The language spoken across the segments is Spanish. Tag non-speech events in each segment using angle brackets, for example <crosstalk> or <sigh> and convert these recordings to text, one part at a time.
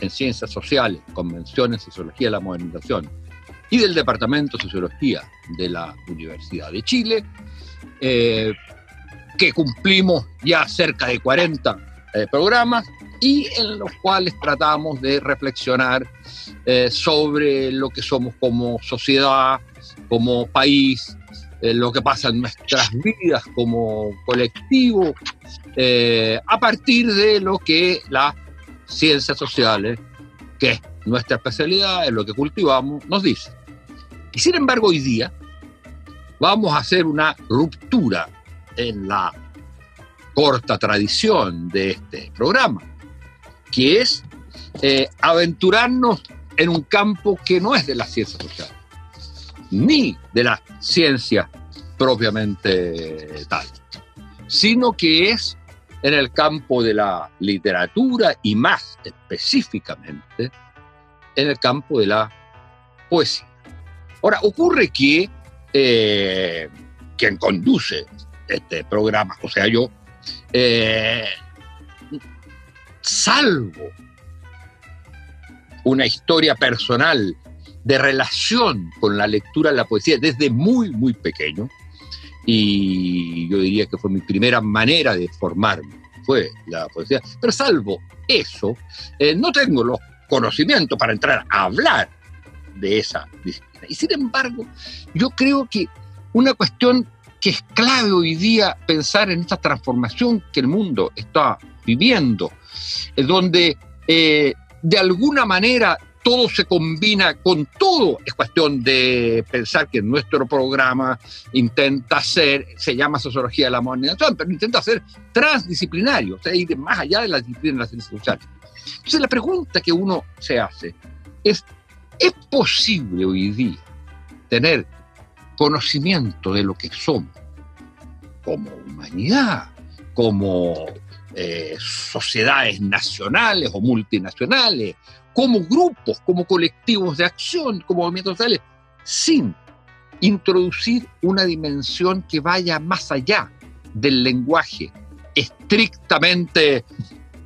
en Ciencias Sociales, Convención en Sociología de la Modernización y del Departamento de Sociología de la Universidad de Chile, eh, que cumplimos ya cerca de 40 eh, programas y en los cuales tratamos de reflexionar eh, sobre lo que somos como sociedad, como país, lo que pasa en nuestras vidas como colectivo, a partir de lo que la ciencias sociales, que es nuestra especialidad, es lo que cultivamos, nos dice. Y sin embargo, hoy día vamos a hacer una ruptura en la corta tradición de este programa, que es eh, aventurarnos en un campo que no es de las ciencias sociales, ni de la ciencia propiamente tal, sino que es en el campo de la literatura y más específicamente en el campo de la poesía. Ahora, ocurre que eh, quien conduce este programa, o sea, yo, eh, salvo una historia personal de relación con la lectura de la poesía desde muy, muy pequeño, y yo diría que fue mi primera manera de formarme, fue la poesía. Pero salvo eso, eh, no tengo los conocimientos para entrar a hablar de esa disciplina. Y sin embargo, yo creo que una cuestión que es clave hoy día pensar en esta transformación que el mundo está viviendo, donde eh, de alguna manera todo se combina con todo. Es cuestión de pensar que nuestro programa intenta ser, se llama sociología de la modernización, pero intenta ser transdisciplinario, o sea, ir más allá de las disciplinas de las ciencias sociales. Entonces la pregunta que uno se hace es, ¿es posible hoy día tener conocimiento de lo que somos como humanidad, como eh, sociedades nacionales o multinacionales, como grupos, como colectivos de acción, como movimientos sociales, sin introducir una dimensión que vaya más allá del lenguaje estrictamente,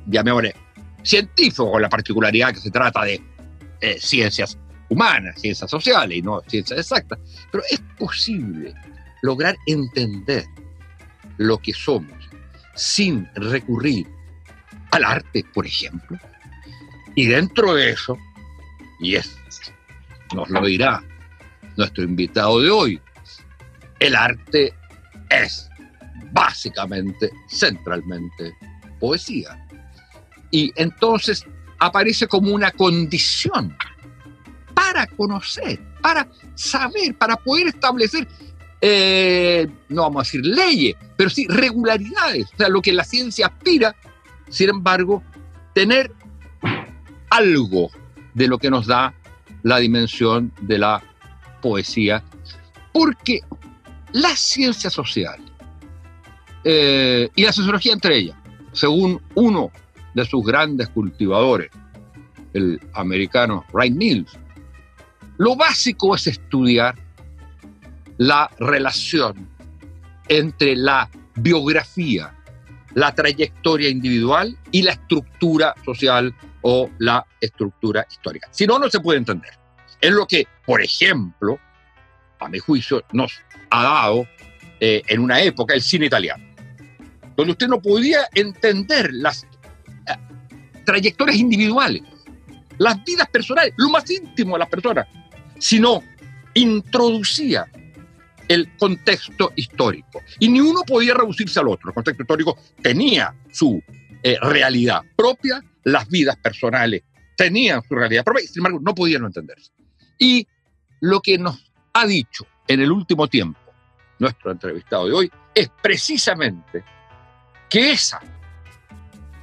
llamémosle, científico, con la particularidad que se trata de eh, ciencias humanas, ciencias sociales y no ciencias exactas. Pero es posible lograr entender lo que somos sin recurrir al arte, por ejemplo, y dentro de eso, y es, nos lo dirá nuestro invitado de hoy, el arte es básicamente, centralmente, poesía. Y entonces aparece como una condición para conocer, para saber, para poder establecer, eh, no vamos a decir leyes, pero sí regularidades, o sea, lo que la ciencia aspira, sin embargo, tener algo de lo que nos da la dimensión de la poesía, porque la ciencia social eh, y la sociología entre ellas, según uno de sus grandes cultivadores, el americano Wright Mills, lo básico es estudiar la relación entre la biografía, la trayectoria individual y la estructura social o la estructura histórica. Si no, no se puede entender. Es lo que, por ejemplo, a mi juicio, nos ha dado eh, en una época el cine italiano, donde usted no podía entender las eh, trayectorias individuales, las vidas personales, lo más íntimo de las personas, sino introducía el contexto histórico. Y ni uno podía reducirse al otro. El contexto histórico tenía su eh, realidad propia las vidas personales tenían su realidad propia y sin embargo no podían entenderse. Y lo que nos ha dicho en el último tiempo nuestro entrevistado de hoy es precisamente que esa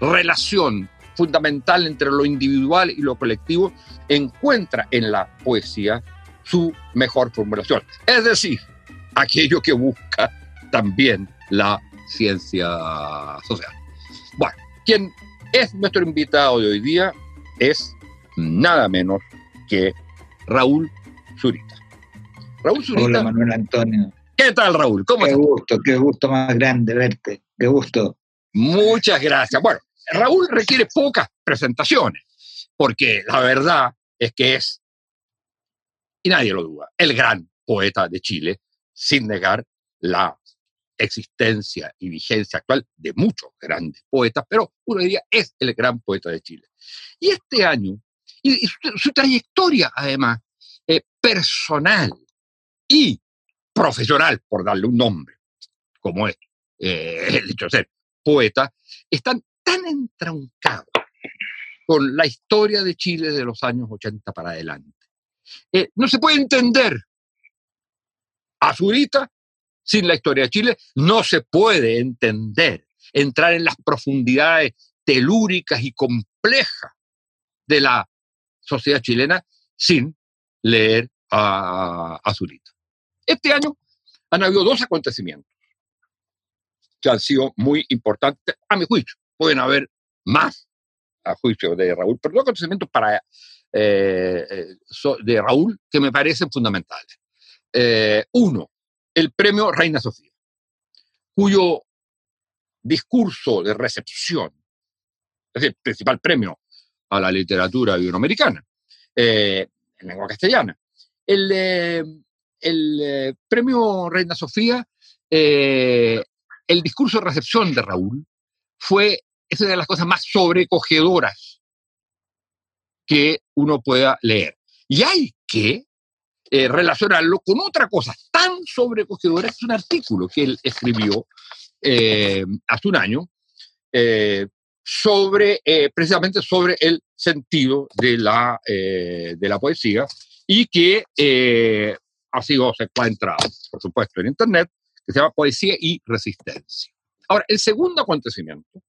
relación fundamental entre lo individual y lo colectivo, encuentra en la poesía su mejor formulación. Es decir, aquello que busca también la ciencia social. Bueno, quien es nuestro invitado de hoy día es nada menos que Raúl Zurita. Raúl Zurita. Hola Manuel Antonio. ¿Qué tal Raúl? ¿Cómo qué gusto, qué gusto más grande verte. Qué gusto. Muchas gracias. Bueno, Raúl requiere pocas presentaciones, porque la verdad es que es, y nadie lo duda, el gran poeta de Chile, sin negar la existencia y vigencia actual de muchos grandes poetas, pero uno diría es el gran poeta de Chile. Y este año, y, su, trayectoria además, eh, personal y profesional, por darle un nombre, como es eh, el hecho de ser poeta, están tan entroncados con la historia de Chile de los años 80 para adelante. Eh, no se puede entender a Zurita sin la historia de Chile, no se puede entender, entrar en las profundidades telúricas y complejas de la sociedad chilena sin leer a, Zurita. Este año han habido dos acontecimientos que han sido muy importantes, a mi juicio. Pueden haber más a juicio de Raúl, pero dos acontecimientos para, eh, eh, de Raúl que me parecen fundamentales. Eh, uno, el premio Reina Sofía, cuyo discurso de recepción, es el principal premio a la literatura iberoamericana, en lengua castellana. El, el premio Reina Sofía el discurso de recepción de Raúl fue esa de las cosas más sobrecogedoras que uno pueda leer. Y hay que eh, relacionarlo con otra cosa tan sobrecogedora es un artículo que él escribió eh, hace un año eh, sobre, precisamente sobre el sentido de la, de la poesía y que ha sido, se encuentra, por supuesto, en Internet, que se llama Poesía y Resistencia. Ahora, el segundo acontecimiento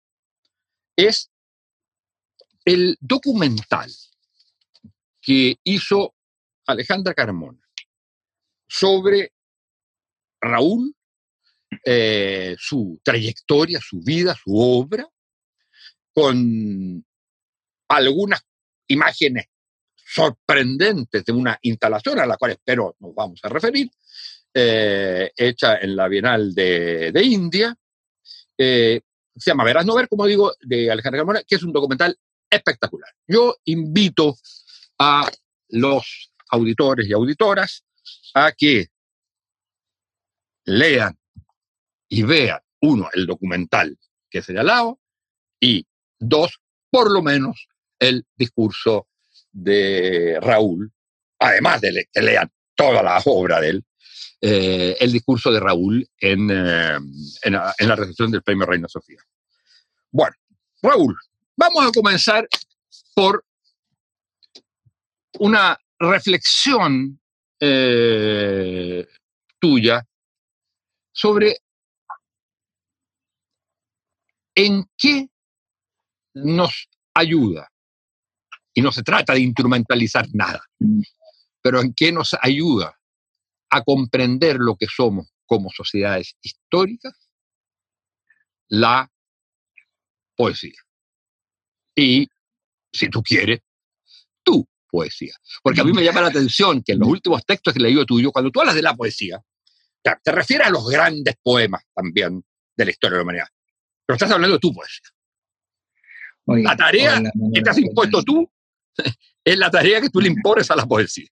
es el documental que hizo Alejandra Carmona sobre Raúl, eh, su trayectoria, su vida, su obra, con algunas imágenes sorprendentes de una instalación a la cual espero nos vamos a referir, eh, hecha en la Bienal de, India. Eh, se llama Verás no ver, como digo, de Alejandra Carmona, que es un documental espectacular. Yo invito a los auditores y auditoras a que lean y vean, uno, el documental que he señalado, y dos, por lo menos, el discurso de Raúl, además de que lean toda la obra de él, eh, el discurso de Raúl en, eh, en, la recepción del premio Reina Sofía. Bueno, Raúl, vamos a comenzar por una reflexión eh, tuya sobre en qué nos ayuda, y no se trata de instrumentalizar nada, pero en qué nos ayuda a comprender lo que somos como sociedades históricas, la poesía. Y, si tú quieres, tu poesía. Porque a mí me llama la atención que en los últimos textos que he leído tuyo, cuando tú hablas de la poesía, te refieres a los grandes poemas también de la historia de la humanidad. Pero estás hablando de tu poesía. la tarea que te has impuesto tú <laughs> es la tarea que tú le impones a la poesía.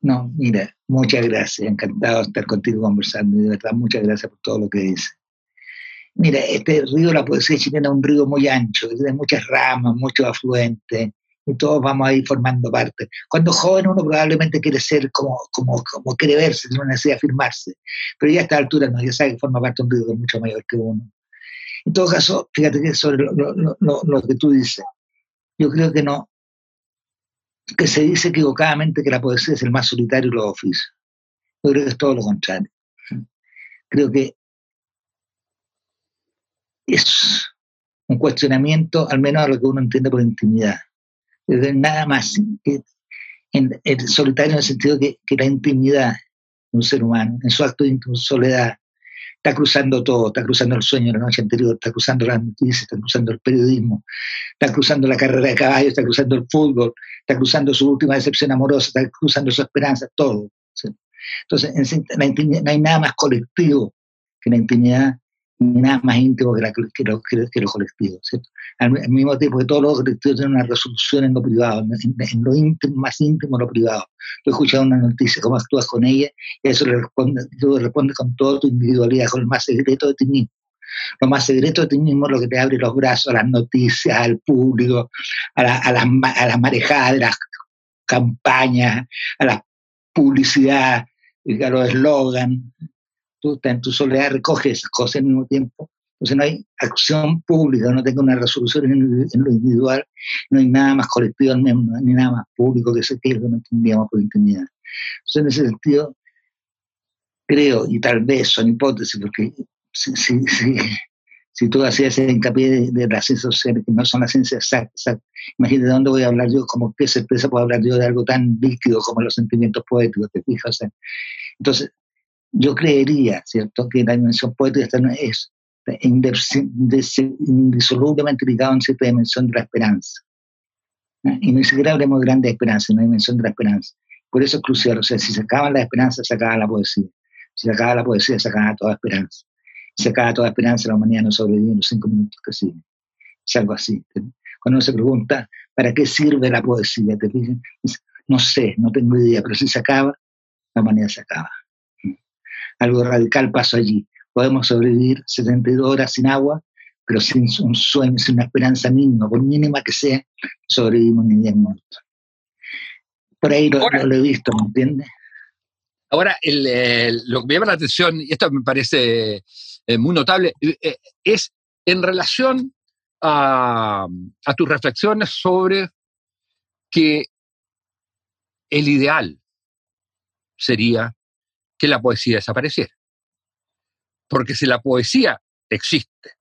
No, mira, muchas gracias, encantado de estar contigo conversando y de verdad muchas gracias por todo lo que dices. Mira, este río de la poesía chilena es un río muy ancho, tiene muchas ramas, muchos afluentes, y todos vamos a ir formando parte. Cuando joven uno probablemente quiere ser como, como, como quiere verse, no necesita afirmarse, pero ya a esta altura no, ya sabe que forma parte de un es mucho mayor que uno. En todo caso, fíjate que sobre lo, lo, lo que tú dices, yo creo que no, que se dice equivocadamente que la poesía es el más solitario de los oficios. Yo creo que es todo lo contrario. Creo que es un cuestionamiento, al menos a lo que uno entiende por intimidad. Nada más en, solitario en el sentido que, que la intimidad de un ser humano, en su acto de soledad, está cruzando todo, está cruzando el sueño de la noche anterior, está cruzando las noticias, está cruzando el periodismo, está cruzando la carrera de caballo, está cruzando el fútbol, está cruzando su última decepción amorosa, está cruzando su esperanza, todo. Entonces, no hay nada más colectivo que la intimidad nada más íntimo que, la, que, lo, que, los colectivos. Al, mismo tiempo que todos los colectivos tienen una resolución en lo privado, en, lo íntimo, más íntimo en lo privado. Tú escuchado una noticia, cómo actúas con ella, y eso le responde, tú respondes con toda tu individualidad, con el más secreto de ti mismo. Lo más secreto de ti mismo es lo que te abre los brazos a las noticias, al público, a la, a las, a las marejadas de las campañas, a la publicidad, a los eslogans tú en tu soledad recoges esas cosas al mismo tiempo. Entonces no hay acción pública, no tengo una resolución en, lo individual, no hay nada más colectivo menos, ni nada más público que ese que no entendíamos por intimidad. Entonces en ese sentido, creo, y tal vez son hipótesis, porque si, si, si, si tú hacías ese hincapié de, las ciencias sociales, que no son las ciencias exactas, imagínate de dónde voy a hablar yo, como qué certeza puedo hablar yo de algo tan líquido como los sentimientos poéticos, ¿te fijas? entonces, yo creería, ¿cierto?, que la dimensión poética es indisolublemente ligada a cierta dimensión de la esperanza. Y ni siquiera hablemos de grandes esperanzas, una dimensión de la esperanza. Por eso es crucial, o sea, si se acaban las esperanzas, se acaba la poesía. Si se acaba la poesía, se acaba toda esperanza. Si se acaba toda esperanza, la humanidad no sobrevive en los cinco minutos que siguen. Es algo así. Cuando uno se pregunta, ¿para qué sirve la poesía? ¿Te No sé, no tengo idea, pero si se acaba, la humanidad se acaba algo radical pasó allí. Podemos sobrevivir 72 horas sin agua, pero sin un sueño, sin una esperanza mínima, por mínima que sea, sobrevivimos ni 10 minutos. Por ahí lo, he visto, ¿me entiendes? Ahora, lo que me llama la atención, y esto me parece eh, muy notable, eh, es en relación a, a tus reflexiones sobre que el ideal sería que la poesía desapareciera. Porque si la poesía existe,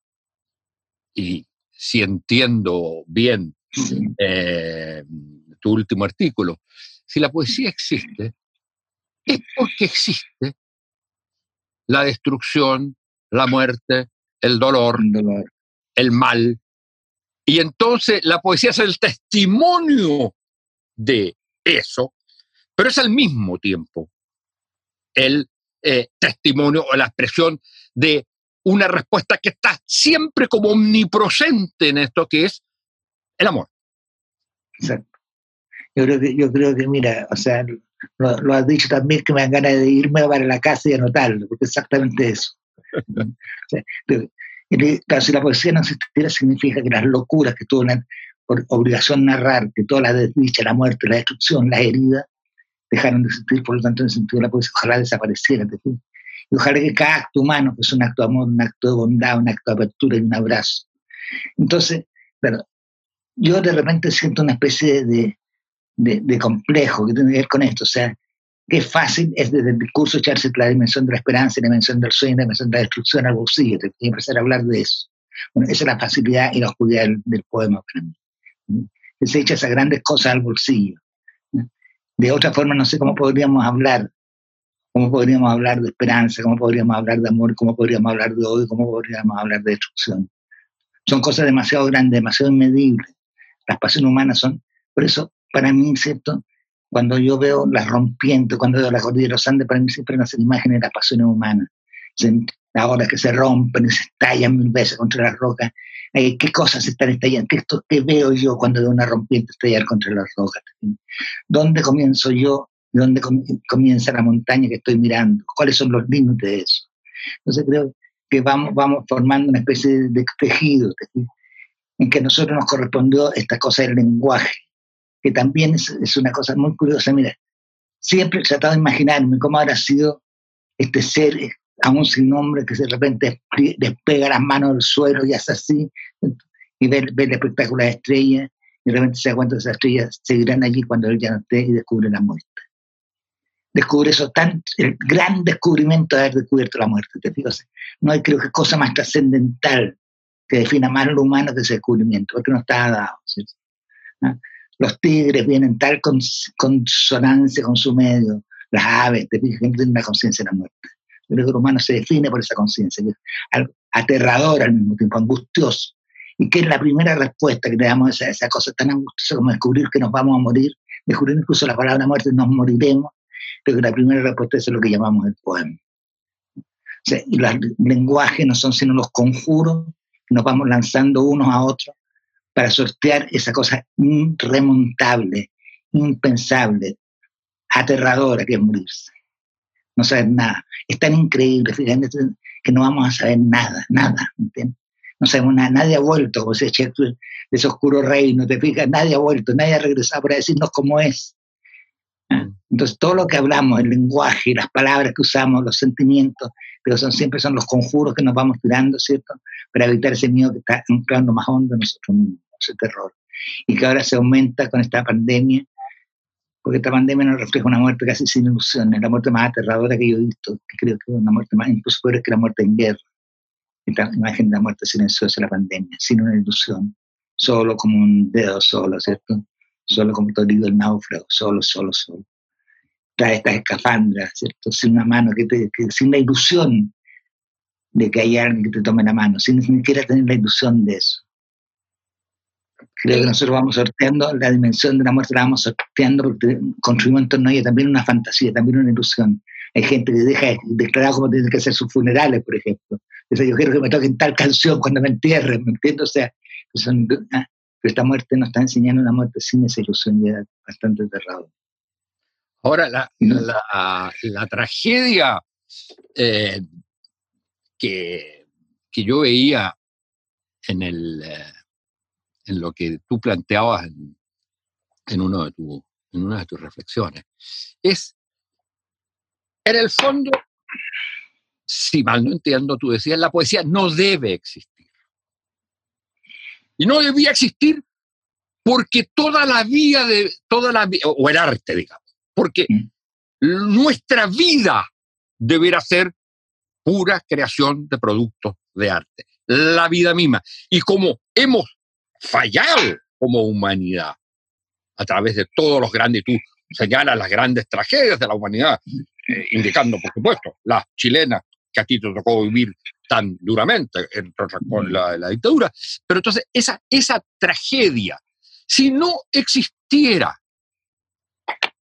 y si entiendo bien eh, tu último artículo, si la poesía existe, es porque existe la destrucción, la muerte, el dolor, el mal. Y entonces la poesía es el testimonio de eso, pero es al mismo tiempo el eh, testimonio o la expresión de una respuesta que está siempre como omnipresente en esto que es el amor. Exacto. Yo creo que, yo creo que mira, o sea, lo, has dicho también que me dan ganas de irme para la casa y anotarlo, porque es exactamente eso. si la poesía no existiera, significa que las locuras que tuvo por obligación narrar, que toda la desdicha, la muerte, la destrucción, la herida, dejaron de existir, por lo tanto, en el sentido de la poesía, ojalá desapareciera. Y ojalá que cada acto humano pues un acto de amor, un acto de bondad, un acto de apertura y un abrazo. Entonces, bueno, yo de repente siento una especie de, de, complejo que tiene que ver con esto. O sea, qué fácil es desde el discurso echarse la dimensión de la esperanza, la dimensión del sueño, la dimensión de la destrucción al bolsillo y empezar a hablar de eso. Bueno, esa es la facilidad y la oscuridad del, poema para mí. Se echa esas grandes cosas al bolsillo. De otra forma, no sé cómo podríamos hablar, cómo podríamos hablar de esperanza, cómo podríamos hablar de amor, cómo podríamos hablar de odio, cómo podríamos hablar de destrucción. Son cosas demasiado grandes, demasiado inmedibles. Las pasiones humanas son, por eso, para mí, ¿cierto? Cuando yo veo las rompientes, cuando veo las cordillera de los Andes, para mí siempre nacen imágenes de las pasiones humanas. Olas que se rompen y se estallan mil veces contra las rocas. Eh, qué cosas están estallando, ¿Qué, esto, qué veo yo cuando veo una rompiente estallar contra las rocas, dónde comienzo yo, dónde comienza la montaña que estoy mirando, cuáles son los límites de eso. Entonces creo que vamos, vamos formando una especie de tejido en que a nosotros nos correspondió esta cosa del lenguaje, que también es, es una cosa muy curiosa. Mira, siempre he tratado de imaginarme cómo habrá sido este ser aún sin nombre, que de repente despega las manos del suelo y hace así, y ve, ve la espectacular estrella, y de repente se da cuenta que esas estrellas seguirán allí cuando él ya no esté y descubre la muerte. Descubre eso, tan, el gran descubrimiento de haber descubierto la muerte, ¿te fijas? No hay creo que cosa más trascendental que defina más lo humano que ese descubrimiento, porque no está dado. ¿Ah? Los tigres vienen tal consonancia con su medio, las aves, te fijas tienen una conciencia de la muerte. El humano se define por esa conciencia, aterrador al mismo tiempo, angustioso. Y que es la primera respuesta que le damos a esa, cosa tan angustiosa como descubrir que nos vamos a morir, descubrir incluso la palabra muerte, nos moriremos, que la primera respuesta es lo que llamamos el poema. y los lenguajes no son sino los conjuros que nos vamos lanzando unos a otros para sortear esa cosa irremontable, impensable, aterradora que es morirse. No saber nada. Es tan increíble, fíjate, que no vamos a saber nada, nada, ¿entiendes? No sabemos nada, nadie ha vuelto, decía Shakespeare, de ese oscuro reino, te fijas, nadie ha vuelto, nadie ha regresado para decirnos cómo es. ¿Ah? Entonces, todo lo que hablamos, el lenguaje, las palabras que usamos, los sentimientos, pero son siempre son los conjuros que nos vamos tirando, ¿cierto? Para evitar ese miedo que está entrando más hondo en nosotros mismos, ese terror. Y que ahora se aumenta con esta pandemia, porque esta pandemia nos refleja una muerte casi sin ilusiones, la muerte más aterradora que yo he visto, que creo que es una muerte más, incluso peor que la muerte en guerra. Esta imagen de la muerte silenciosa de la pandemia, sin una ilusión, solo como un dedo solo, ¿cierto? Solo como todo el náufrago, solo, solo, solo trae estas escafandras, ¿cierto? Sin una mano, que, te, sin la ilusión de que hay alguien que te tome la mano, sin ni siquiera tener la ilusión de eso. Creo que nosotros vamos sorteando la dimensión de la muerte, la vamos sorteando porque construimos en torno a ella también una fantasía, también una ilusión. Hay gente que deja de declarar cómo tienen que ser sus funerales, por ejemplo. Dice, yo quiero que me toquen tal canción cuando me entierren, ¿me entiendes? O sea, ah, esta muerte nos está enseñando una muerte sin esa ilusión ya bastante aterradora. Ahora, la, la, tragedia eh, que, que, yo veía en, el, eh, en lo que tú planteabas en, en, uno de tu, en una de tus reflexiones es, en el fondo, si mal no entiendo, tú decías, la poesía no debe existir. Y no debía existir porque toda la vida de, toda la o el arte, digamos, porque mm. nuestra vida deberá ser pura creación de productos de arte, la vida misma. Y como hemos fallado como humanidad a través de todos los grandes, tú señalas las grandes tragedias de la humanidad, eh, indicando, por supuesto, la chilena que a ti te tocó vivir tan duramente con la, dictadura. Pero entonces, esa, esa tragedia, si no existiera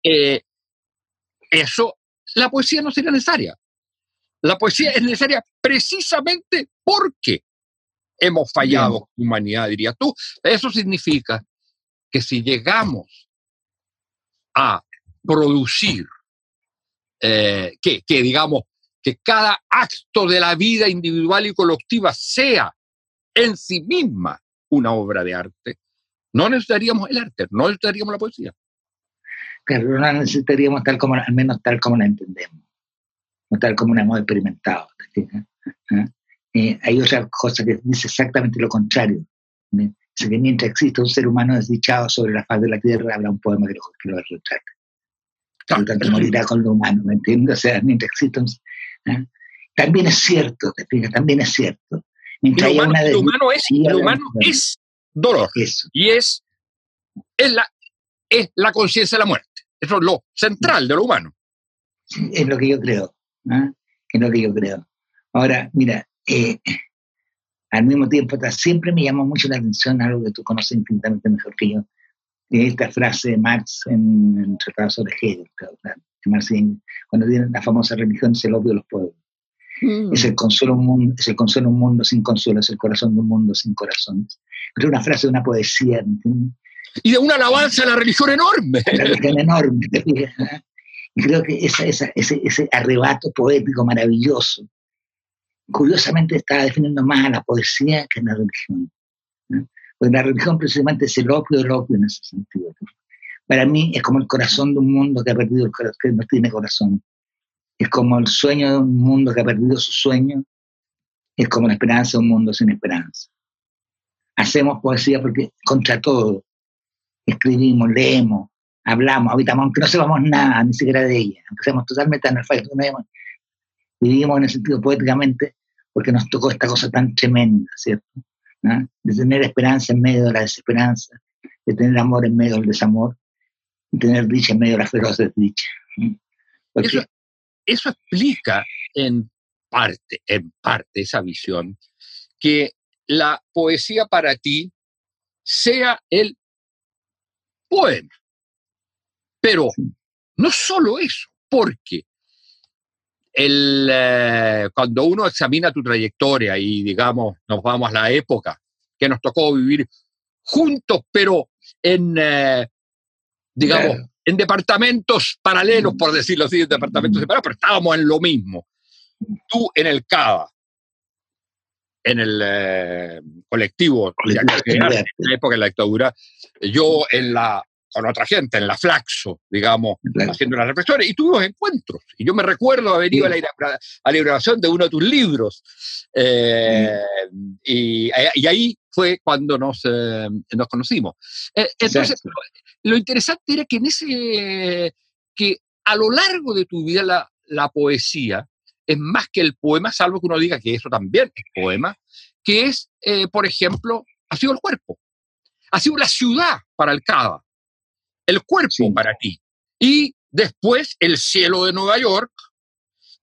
eh, eso, la poesía no sería necesaria. La poesía es necesaria precisamente porque hemos fallado humanidad, diría tú. Eso significa que si llegamos a producir, eh, que, que digamos, que cada acto de la vida individual y colectiva sea en sí misma una obra de arte, no necesitaríamos el arte, no necesitaríamos la poesía que no la necesitaríamos tal como, al menos tal como la entendemos, no tal como la hemos experimentado. Eh, hay otra cosa que dice exactamente lo contrario. Dice que mientras existe un ser humano desdichado sobre la faz de la tierra, habrá un poema que lo, que lo retrata. Por lo tanto, morirá con lo humano, ¿me entiendes? O sea, mientras existe un... ¿ah? También es cierto, te fijas, también es cierto. Mientras lo, humano, lo humano, es, lo humano es dolor. Eso. Y es, es la, es la conciencia de la muerte. Eso es lo central de lo humano. es lo que yo creo. Es lo que yo creo. Ahora, mira, eh, al mismo tiempo, siempre me llamó mucho la atención algo que tú conoces infinitamente mejor que yo, esta frase de Marx en el Tratado sobre Hegel, cuando tiene la famosa religión es el obvio de los pueblos. Mm. Es, el consuelo un mundo, es el consuelo un mundo sin consuelo, es el corazón de un mundo sin corazones. Es una frase de una poesía, ¿entiendes? y de una alabanza a la religión enorme. La religión enorme, Y creo que esa, ese, ese, arrebato poético maravilloso, curiosamente está definiendo más a la poesía que a la religión. Porque la religión precisamente es el opio del opio en ese sentido. Para mí es como el corazón de un mundo que ha perdido el corazón, que no tiene corazón. Es como el sueño de un mundo que ha perdido su sueño. Es como la esperanza de un mundo sin esperanza. Hacemos poesía porque contra todo, escribimos, leemos, hablamos, habitamos, aunque no sepamos nada ni siquiera de ella, aunque seamos totalmente analfabetos, vivimos en el sentido poéticamente porque nos tocó esta cosa tan tremenda, ¿cierto? de tener esperanza en medio de la desesperanza, de tener amor en medio del desamor, de tener dicha en medio de la feroz desdicha. Eso, eso explica en parte, en parte esa visión, que la poesía para ti sea el poema. Pero no solo eso, porque el, eh, cuando uno examina tu trayectoria y digamos, nos vamos a la época que nos tocó vivir juntos, pero en, eh, digamos, en departamentos paralelos, por decirlo así, en departamentos separados, pero estábamos en lo mismo. Tú en el CABA, en el eh, colectivo, en la época de la dictadura, yo en la con otra gente en la Flaxo, digamos, haciendo las reflexiones, y tuvimos encuentros. Y yo me recuerdo haber ido a, la, inauguración de uno de tus libros. Eh, y, ahí fue cuando nos, eh, nos conocimos. Eh, entonces, lo interesante era que en ese, que a lo largo de tu vida la, la poesía es más que el poema, salvo que uno diga que eso también es poema, que es, por ejemplo, ha sido el cuerpo, ha sido la ciudad para el Cava, el cuerpo para ti. Y después el cielo de Nueva York,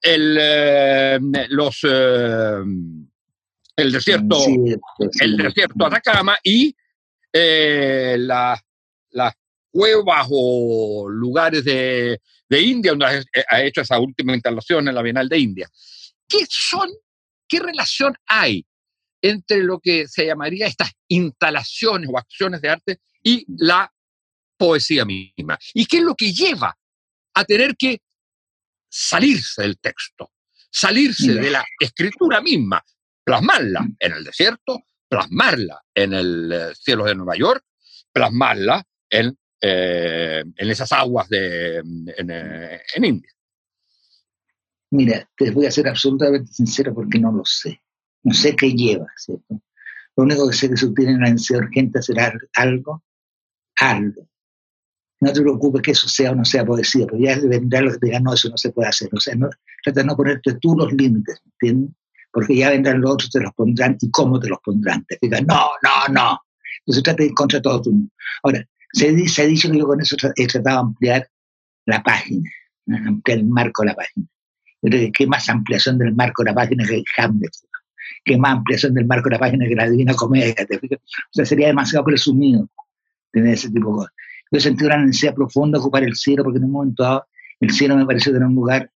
el, eh, los, eh, el desierto, el desierto Atacama y eh, las cuevas o lugares de, de India, donde ha hecho esa última instalación en la Bienal de India. ¿Qué son, qué relación hay entre lo que se llamaría estas instalaciones o acciones de arte y la poesía misma. ¿Y qué es lo que lleva a tener que salirse del texto, salirse de la escritura misma, plasmarla mm. en el desierto, plasmarla en el eh, cielo de Nueva York, plasmarla en, eh, en esas aguas de, en, eh, en, India? Mira, te voy a ser absolutamente sincero porque no lo sé. No sé qué lleva, ¿cierto? Lo único que sé que si tiene una necesidad urgente hacer algo, algo no te preocupes que eso sea o no sea poesía, pero ya vendrá los que te digan, no, eso no se puede hacer. O sea, no, trata de no ponerte tú los límites, ¿entiendes? Porque ya vendrán los otros, te los pondrán y cómo te los pondrán. Te digan, no, no, no. Entonces trata de ir contra todo tu mundo. Ahora, se, se, ha dicho que yo con eso he tratado de ampliar la página, ampliar el marco de la página. ¿Qué más ampliación del marco de la página que Hamlet? ¿Qué más ampliación del marco de la página que la Divina Comedia? O sea, sería demasiado presumido tener ese tipo de cosas. Yo sentí una necesidad profunda de ocupar el cielo, porque en un momento dado el cielo me pareció tener un lugar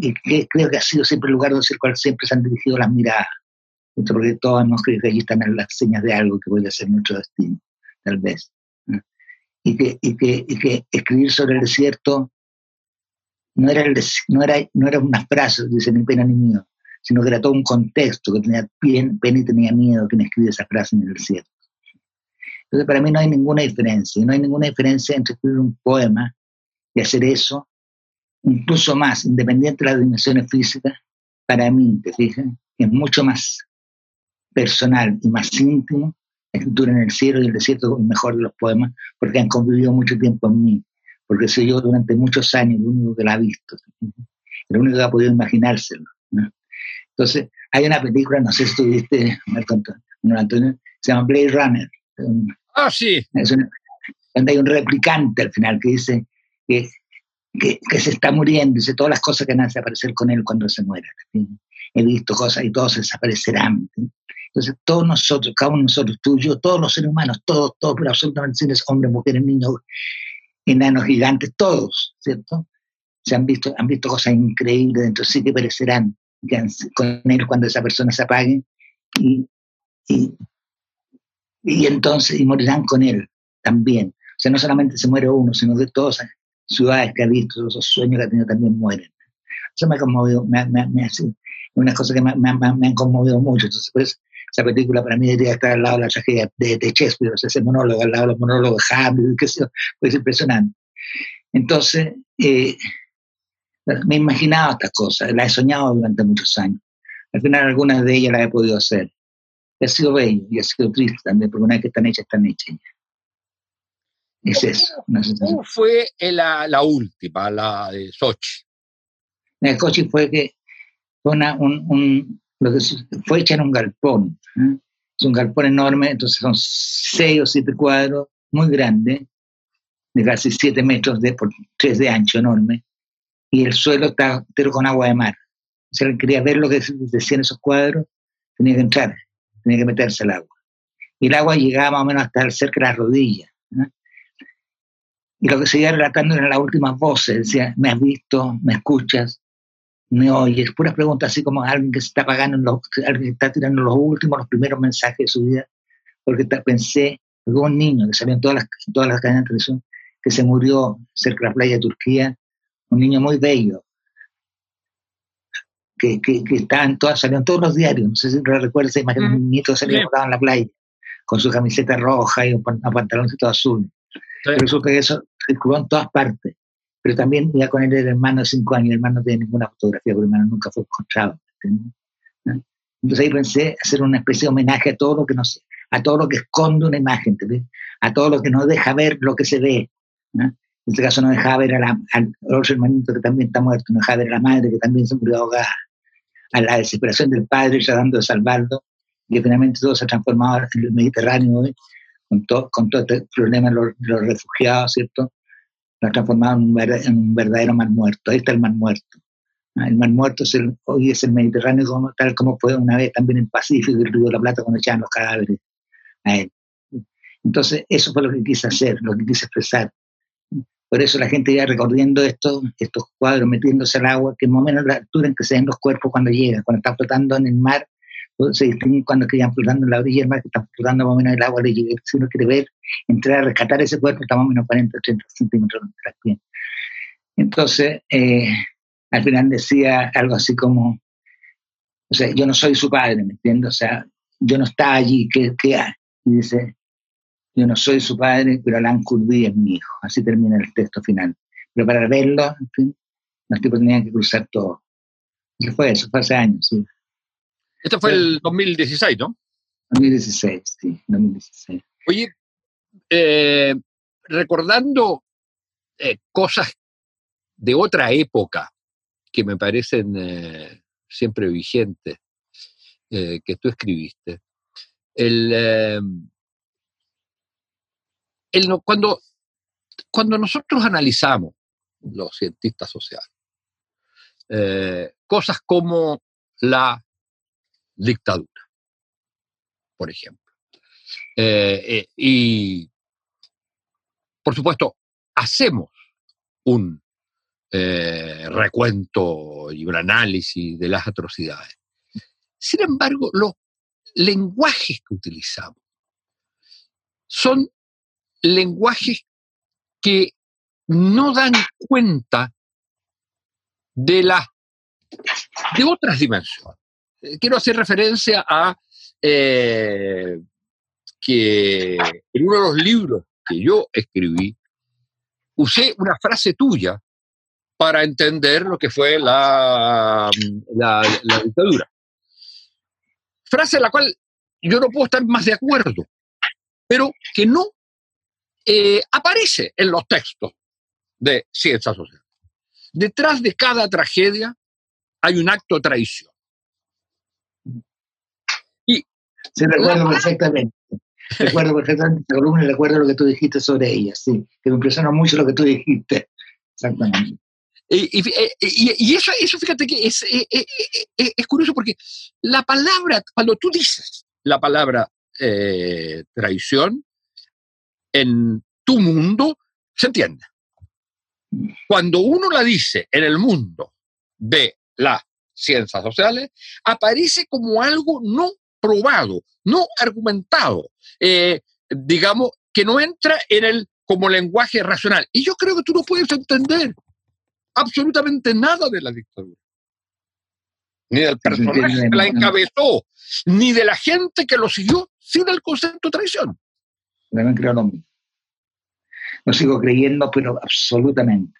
que, creo que ha sido siempre el lugar donde el cual siempre se han dirigido las miradas. Porque todos hemos creído que allí están las señas de algo que puede ser nuestro destino, tal vez. Y, que, y, que, y que escribir sobre el desierto no era, el, no era, no era una frase, dice ni pena ni miedo, sino que era todo un contexto, que tenía pena y tenía miedo quien escribe esa frase en el desierto. Entonces, para mí no hay ninguna diferencia. No hay ninguna diferencia entre escribir un poema y hacer eso, incluso más, independiente de las dimensiones físicas, para mí, te fijas, es mucho más personal y más íntimo la escritura en el cielo y el desierto, el mejor de los poemas, porque han convivido mucho tiempo en mí, porque soy yo durante muchos años el único que la ha visto, el único que ha podido imaginárselo. Entonces, hay una película, no sé si tú viste, Marco Antonio, se llama Blade Runner. Ah, sí. donde hay un replicante al final que dice que, que, se está muriendo, dice todas las cosas que van a desaparecer con él cuando se muera. He visto cosas y todos desaparecerán. Entonces, todos nosotros, cada uno de nosotros, tú, yo, todos los seres humanos, todos, todos, pero absolutamente sin hombres, mujeres, niños, enanos, gigantes, todos, ¿cierto? Se han visto, han visto cosas increíbles dentro, sí que perecerán con él cuando esa persona se apague. Y, y, y entonces, y morirán con él también. O sea, no solamente se muere uno, sino que todas las ciudades que ha visto, todos esos sueños que ha tenido también mueren. Eso me ha conmovido, me, me, me, una cosa que me, me, han conmovido mucho. Entonces, pues, esa película para mí debería estar al lado de la tragedia de, de Shakespeare, o sea, ese monólogo, al lado del monólogo de Hamlet, que sé pues impresionante. Entonces, eh, me he imaginado estas cosas, las he soñado durante muchos años. Al final, algunas de ellas las he podido hacer ha sido bello y ha sido triste también, porque una vez que están hechas, están hechas Es eso. ¿Cómo fue la, la, última, la de Sochi? La de Sochi fue que fue, una, un, un, lo que fue hecha en un galpón. ¿eh? Es un galpón enorme, entonces son seis o siete cuadros, muy grande, de casi siete metros de, por tres de ancho, enorme, y el suelo está entero con agua de mar. Si alguien quería ver lo que decían esos cuadros, tenía que entrar, tenía que meterse al agua. Y el agua llegaba más o menos hasta cerca de las rodillas. Y lo que seguía relatando eran las últimas voces, decía, me has visto, me escuchas, me oyes, puras preguntas así como alguien que se está pagando, los, alguien que está tirando los últimos, los primeros mensajes de su vida, porque pensé, hubo un niño que salió en todas las, todas las cadenas de televisión, que se murió cerca de la playa de Turquía, un niño muy bello, que, que, en todas, salió en todos los diarios, no sé si recuerdas esa imagen, un niñito salió en la playa, con su camiseta roja y un pantaloncito azul. Pero resulta que eso circuló en todas partes. Pero también ya con él el hermano de cinco años, el hermano no tiene ninguna fotografía, porque el hermano nunca fue encontrado. Entonces ahí pensé hacer una especie de homenaje a todo lo que nos, a todo lo que esconde una imagen, a todo lo que no deja ver lo que se ve. En este caso no deja ver a al otro hermanito que también está muerto, no deja ver a la madre que también se murió ahogada, a la desesperación del padre tratando de salvarlo, y que finalmente todo se ha transformado en el Mediterráneo hoy, con, todo con todo este problema de los, refugiados, ¿cierto? lo ha transformado en un, verdadero mar muerto. Ahí está el mar muerto. Ah, el mar muerto hoy es el Mediterráneo como, tal como fue una vez también el Pacífico y el Río de la Plata cuando echaban los cadáveres a él. Entonces, eso fue lo que quise hacer, lo que quise expresar. Por eso la gente ya recorriendo estos, estos cuadros, metiéndose al agua, que más o menos la altura en que se ven los cuerpos cuando llegan, cuando están flotando en el mar, se distinguen cuando quedan flotando en la orilla del mar, que están flotando más o menos en el agua, si uno quiere ver, entrar a rescatar ese cuerpo, está más o menos 40, 80 centímetros de. Entonces, eh, al final decía algo así como, o sea, yo no soy su padre, ¿me entiendes? O sea, yo no estaba allí, ¿qué, qué hay? Y dice, yo no soy su padre, pero Alan Kurdi es mi hijo. Así termina el texto final. Pero para verlo, en fin, los tipos tenían que cruzar todo. Y fue eso, fue hace años, sí. Este fue el 2016, ¿no? 2016, sí, 2016. Oye, eh, recordando eh, cosas de otra época que me parecen eh, siempre vigentes, que tú escribiste. El, el, cuando, cuando nosotros analizamos, los cientistas sociales, cosas como la dictadura, por ejemplo. Eh, eh, y, por supuesto, hacemos un eh, recuento y un análisis de las atrocidades. Sin embargo, los lenguajes que utilizamos son lenguajes que no dan cuenta de, la, de otras dimensiones. Eh, quiero hacer referencia a eh, que en uno de los libros que yo escribí, usé una frase tuya para entender lo que fue la, la, dictadura. Frase en la cual yo no puedo estar más de acuerdo, pero que no eh, aparece en los textos de ciencia social. Detrás de cada tragedia hay un acto de traición. Sí, recuerdo perfectamente. Recuerdo perfectamente esta columna y recuerdo lo que tú dijiste sobre ella, sí. Que me impresionó mucho lo que tú dijiste. Exactamente. Y, y, eso, eso, fíjate que es, eh, eh, es, curioso porque la palabra, cuando tú dices la palabra traición, en tu mundo se entiende. Cuando uno la dice en el mundo de las ciencias sociales, aparece como algo no probado, no argumentado, eh, digamos, que no entra en el como lenguaje racional. Y yo creo que tú no puedes entender absolutamente nada de la dictadura. Ni del personaje que la encabezó, ni de la gente que lo siguió sin el concepto de traición. También creo lo mismo. Lo sigo creyendo, pero absolutamente.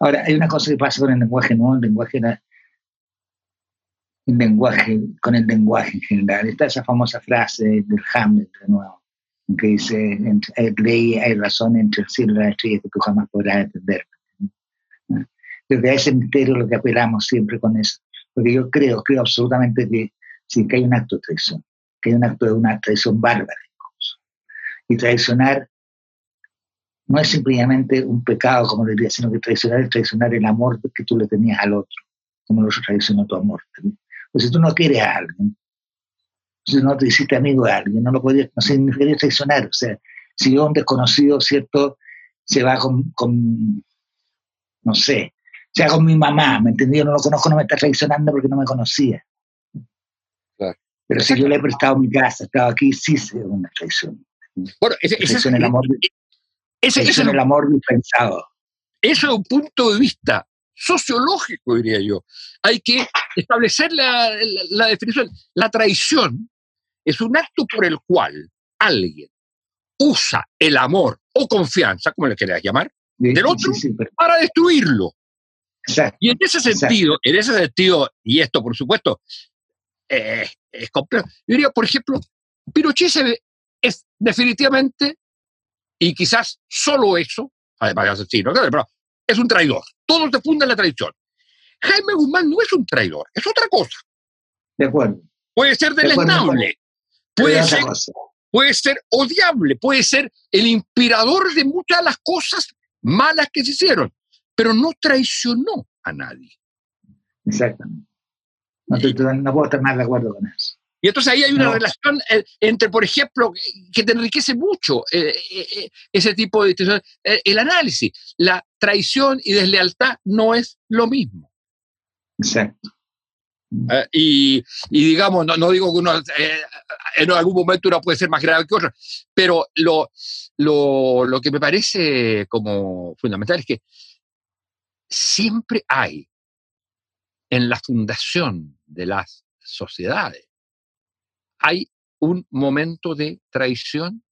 Ahora, hay una cosa que pasa con el lenguaje, ¿no? El lenguaje lenguaje, con el lenguaje en general. Está esa famosa frase del Hamlet de nuevo, que dice, hay ley, hay razón entre el cielo y las estrellas que tú jamás podrás entender. Desde ese misterio lo que apelamos siempre con eso. Porque yo creo, creo absolutamente que sí, que hay un acto de traición, que hay un acto de una traición bárbara. Y traicionar no es simplemente un pecado, como diría, sino que traicionar es traicionar el amor que tú le tenías al otro, como otro traicionó tu amor. Pues si tú no quieres a alguien, si no te hiciste amigo de alguien, no lo podías, no significaría traicionar. O sea, si yo un desconocido, ¿cierto? Se va con, con no sé, se va con mi mamá, ¿me entendí? Yo no lo conozco, no me está traicionando porque no me conocía. Pero si yo le he prestado mi casa, he estado aquí, sí es una traición. Bueno, ese, ese es el amor, ese, ese, es el amor dispensado. Eso es un punto de vista sociológico, diría yo. Hay que establecer la, la, definición. La traición es un acto por el cual alguien usa el amor o confianza, como le quieras llamar, del otro para destruirlo. Y en ese sentido, en ese sentido, y esto por supuesto eh, es complejo, yo diría, por ejemplo, Pinochet es definitivamente, y quizás solo eso, además de asesino, pero es un traidor. Todos se fundan la traición. Jaime Guzmán no es un traidor, es otra cosa. De acuerdo. Puede ser deleznable, puede ser, puede ser odiable, puede ser el inspirador de muchas de las cosas malas que se hicieron, pero no traicionó a nadie. Exactamente. No, no puedo estar más de acuerdo con eso. Y entonces ahí hay una relación eh, entre, por ejemplo, que te enriquece mucho eh, eh, ese tipo de el análisis. La traición y deslealtad no es lo mismo. Exacto. y, digamos, no, digo que uno en algún momento uno puede ser más grave que otro, pero lo, lo, lo que me parece como fundamental es que siempre hay en la fundación de las sociedades ¿Hay un momento de traición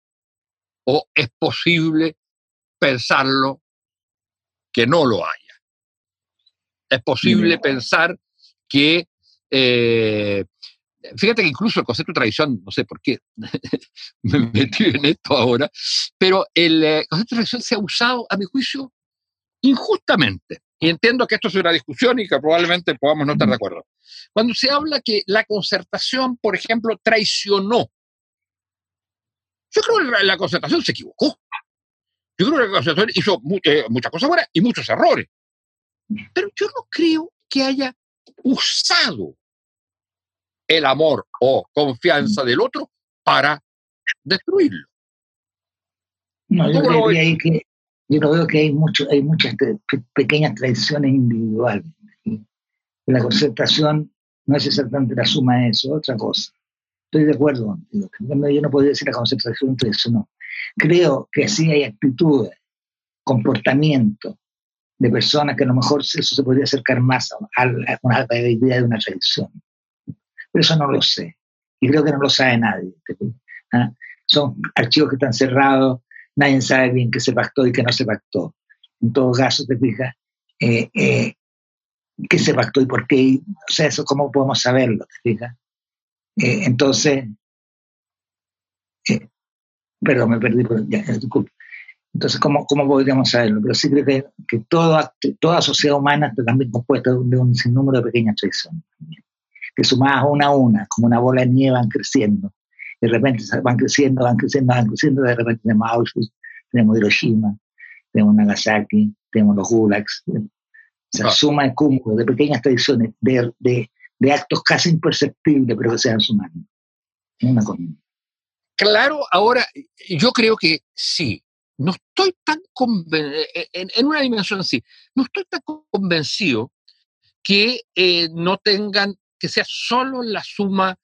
o es posible pensarlo que no lo haya? Es posible pensar que, eh, fíjate que incluso el concepto de traición, no sé por qué <laughs> me metí en esto ahora, pero el eh, concepto de traición se ha usado, a mi juicio, injustamente. Y entiendo que esto es una discusión y que probablemente podamos no estar de acuerdo. Cuando se habla que la concertación, por ejemplo, traicionó, yo creo que la concertación se equivocó. Yo creo que la concertación hizo eh, muchas cosas buenas y muchos errores. Pero yo no creo que haya usado el amor o confianza del otro para destruirlo. No, yo creo que yo no veo que hay, mucho, hay muchas pequeñas traiciones individuales. La concertación no es exactamente la suma de eso, otra cosa. Estoy de acuerdo contigo. Yo no podría decir la concentración eso no. Creo que sí hay actitudes, comportamiento de personas que a lo mejor eso se podría acercar más a, la idea de una traición. Pero eso no lo sé. Y creo que no lo sabe nadie. ¿Ah? Son archivos que están cerrados, nadie sabe bien qué se pactó y qué no se pactó. En todo caso, te fijas, eh, eh, qué se pactó y por qué. O sea, eso cómo podemos saberlo, te fijas. Eh, entonces, perdón, me perdí, ya, disculpe. Entonces, ¿cómo, ¿cómo podríamos saberlo? Pero sí creo que, toda, toda sociedad humana está también compuesta de un, sinnúmero de pequeñas traiciones, que sumadas una a una, como una bola de nieve van creciendo de repente van creciendo, van creciendo, van creciendo, de repente tenemos Auschwitz, tenemos Hiroshima, tenemos Nagasaki, tenemos los gulags. Se suma el cúmulo de pequeñas tradiciones, de, de, de, actos casi imperceptibles, pero que sean sumando. Una Claro, ahora yo creo que sí. No estoy tan convencido, en, en, una dimensión así, no estoy tan convencido que eh, no tengan, que sea solo la suma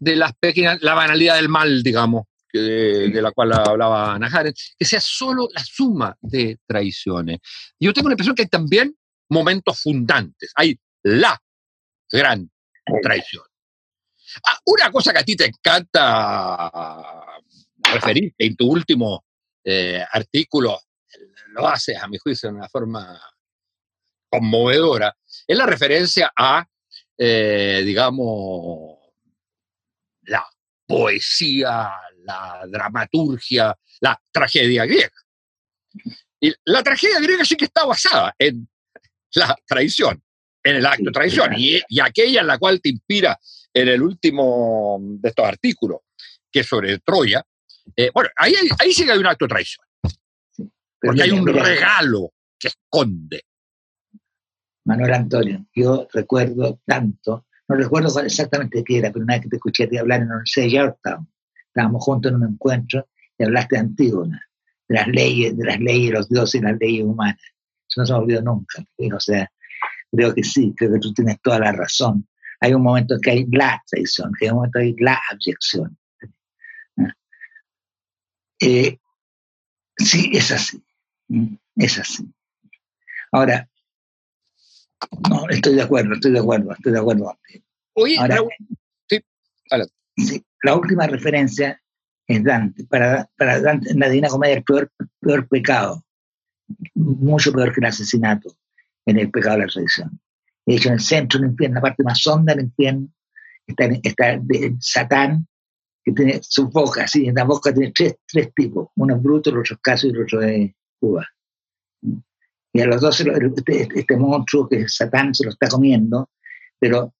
de las pequeñas, la banalidad del mal, digamos, de, la cual hablaba Najaret, que sea solo la suma de traiciones. Yo tengo la impresión que hay también momentos fundantes, hay la gran traición. Ah, una cosa que a ti te encanta referirte en tu último eh, artículo, lo haces a mi juicio de una forma conmovedora, es la referencia a, eh, digamos, la poesía, la dramaturgia, la tragedia griega. Y la tragedia griega sí que está basada en la traición, en el acto de traición, y, aquella en la cual te inspira en el último de estos artículos, que es sobre Troya, eh, bueno, ahí, ahí sí que hay un acto de traición. porque hay un regalo que esconde. Manuel Antonio, yo recuerdo tanto, no recuerdo exactamente qué era, pero una vez que te escuché ti hablar en la Universidad de Yorktown, estábamos juntos en un encuentro y hablaste de Antígona, de las leyes, de las leyes de los dioses y las leyes humanas. Eso no se me olvidó nunca. O sea, creo que sí, creo que tú tienes toda la razón. Hay un momento en que hay la traición, hay un momento en que hay la abyección. Eh, sí, es así. Es así. Ahora, no, estoy de acuerdo, estoy de acuerdo, estoy de acuerdo. Oye, sí, la última referencia es Dante. Para, para Dante, en la Divina Comedia, el peor, peor pecado, mucho peor que el asesinato, en el pecado de la traición. De hecho, en el centro del infierno, la parte más honda del infierno, está, está Satán, que tiene su boca, sí, en la boca tiene tres, tres tipos, uno es bruto, el otro es caso y el otro es Cuba. Y a los dos, este, este, monstruo que es Satán se lo está comiendo, pero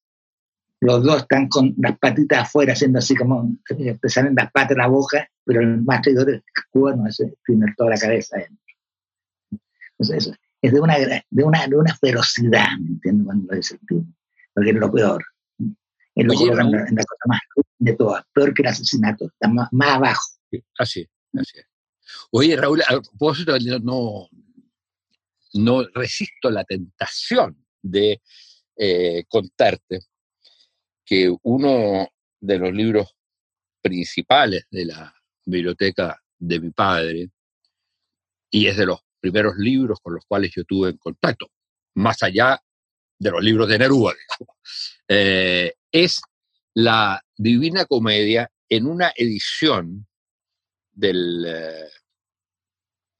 los dos están con las patitas afuera, haciendo así como, eh, te salen las patas en la boca, pero el más traidor es Cuba, no, ese tiene toda la cabeza. Entonces, eso, es de una, de una, de una ferocidad, ¿me entiendes? Cuando lo dice el tipo, porque es lo peor. Es lo peor en, la, cosa más de todas, peor que el asesinato, está más, más abajo. así, así es. Oye, Raúl, vos no, no resisto la tentación de eh, contarte que uno de los libros principales de la biblioteca de mi padre, y es de los primeros libros con los cuales yo tuve en contacto, más allá de los libros de Neruda, eh, es la Divina Comedia en una edición del, eh,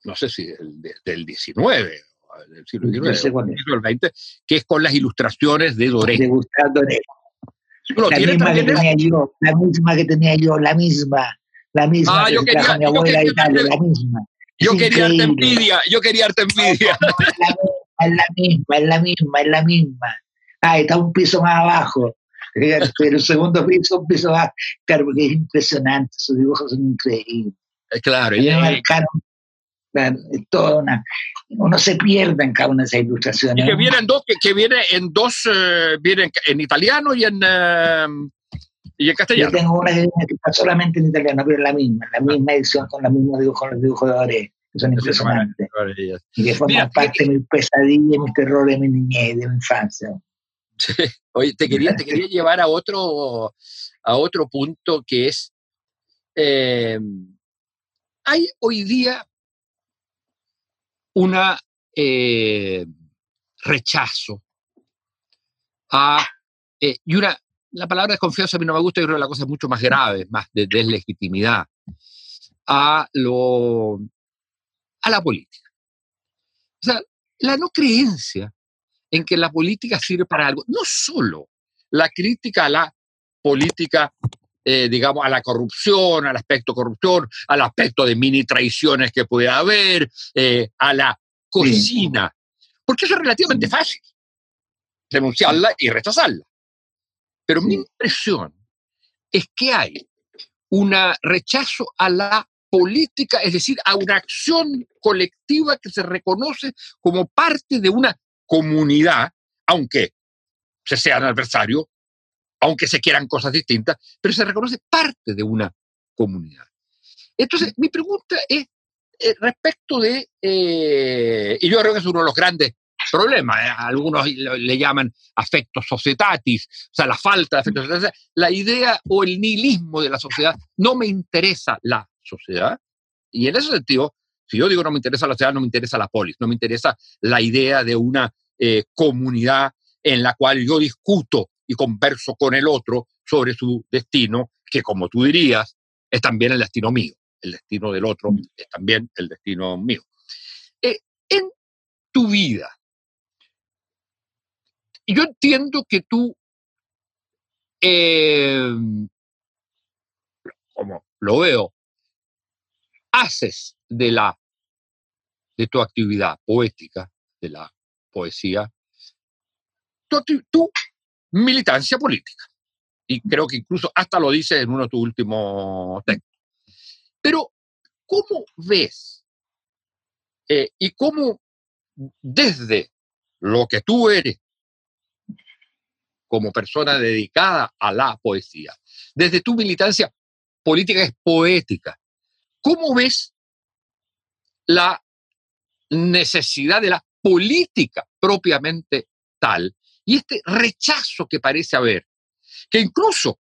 no sé si del, 19 del siglo XIX, que es con las ilustraciones de Doré. De la misma que tenía yo, la misma que tenía yo, la misma, la misma ah, yo quería, mi abuela Italia, la misma. Yo quería arte envidia, yo quería arte <laughs> envidia. Es la misma, es la misma, es la misma. Ah, está un piso más abajo. <laughs> El segundo piso, un piso más. Claro, porque es impresionante, sus dibujos son increíbles. Eh, claro, y, toda una, uno se pierde en cada una de esas ilustraciones. Y que vienen dos, que, que viene en dos, uh, viene en italiano y en, uh, y en castellano. Yo tengo una que está solamente en italiano, pero es la misma, la misma edición con los mismos dibujos, los dibujos de Ore, que son impresionantes. Y que forman parte de mi pesadilla, mis terrores de mi niñez, de mi infancia. Oye, te quería, te quería llevar a otro, a otro punto que es, eh, hay hoy día un eh, rechazo a, eh, y una, la palabra desconfianza a mí no me gusta, yo creo que la cosa es mucho más grave, más de deslegitimidad, a, lo, a la política. O sea, la no creencia en que la política sirve para algo, no solo la crítica a la política eh, digamos, a la corrupción, al aspecto corrupción, al aspecto de mini traiciones que puede haber, eh, a la cocina, porque eso es relativamente fácil, denunciarla y rechazarla. Pero mi impresión es que hay un rechazo a la política, es decir, a una acción colectiva que se reconoce como parte de una comunidad, aunque se sean adversarios aunque se quieran cosas distintas, pero se reconoce parte de una comunidad. Entonces, mi pregunta es eh, respecto de, eh, y yo creo que es uno de los grandes problemas, ¿eh? algunos le, llaman afectos societatis, o sea, la falta de afectos societatis, la idea o el nihilismo de la sociedad, no me interesa la sociedad, y en ese sentido, si yo digo no me interesa la sociedad, no me interesa la polis, no me interesa la idea de una comunidad en la cual yo discuto y converso con el otro sobre su destino, que como tú dirías, es también el destino mío. El destino del otro mm. es también el destino mío. Eh, en tu vida, yo entiendo que tú, eh, como lo veo, haces de la de tu actividad poética, de la poesía, tú, tú militancia política. y creo que incluso hasta lo dice en uno de tus últimos textos. Pero, ¿cómo ves eh, y cómo desde lo que tú eres como persona dedicada a la poesía, desde tu militancia política es poética, ¿cómo ves la necesidad de la política propiamente tal y este rechazo que parece haber, que incluso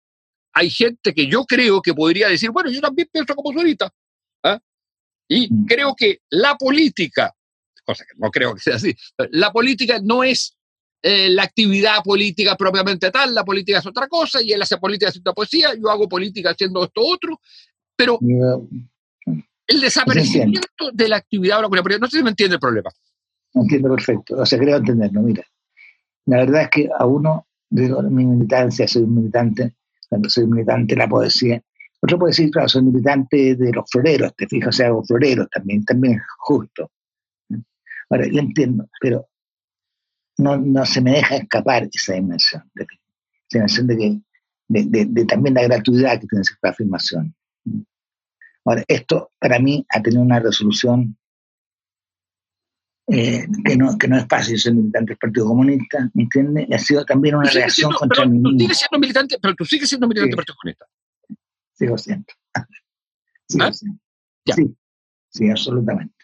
hay gente que yo creo que podría decir, bueno, yo también pienso como solita, ¿ah? y mm. creo que la política, cosa que no creo que sea así, la política no es eh, la actividad política propiamente tal, la política es otra cosa, y él hace política haciendo poesía, yo hago política haciendo esto otro, pero el desaparecimiento de la actividad no sé si me entiende el problema. Entiendo perfecto, o sea, creo entenderlo, mira. La verdad es que a uno, digo, mi militancia, soy un militante, cuando soy militante de la poesía, otro puede decir, claro, soy militante de los floreros, te fijas, o sea, hago floreros también, también es justo. Ahora, yo entiendo, pero no, no se me deja escapar esa dimensión, de, esa dimensión de, que, de, de, también la gratuidad que tiene esta afirmación. Ahora, esto para mí ha tenido una resolución eh, que, no, que no es fácil. Soy militante del Partido Comunista, ¿me entiendes? Y ha sido también una reacción contra mí mismo. Tú sigues siendo militante, pero tú sigues siendo militante del Partido Comunista. Sigo siendo. <laughs> Sigo ¿Ah? siendo. Sí, sí, absolutamente.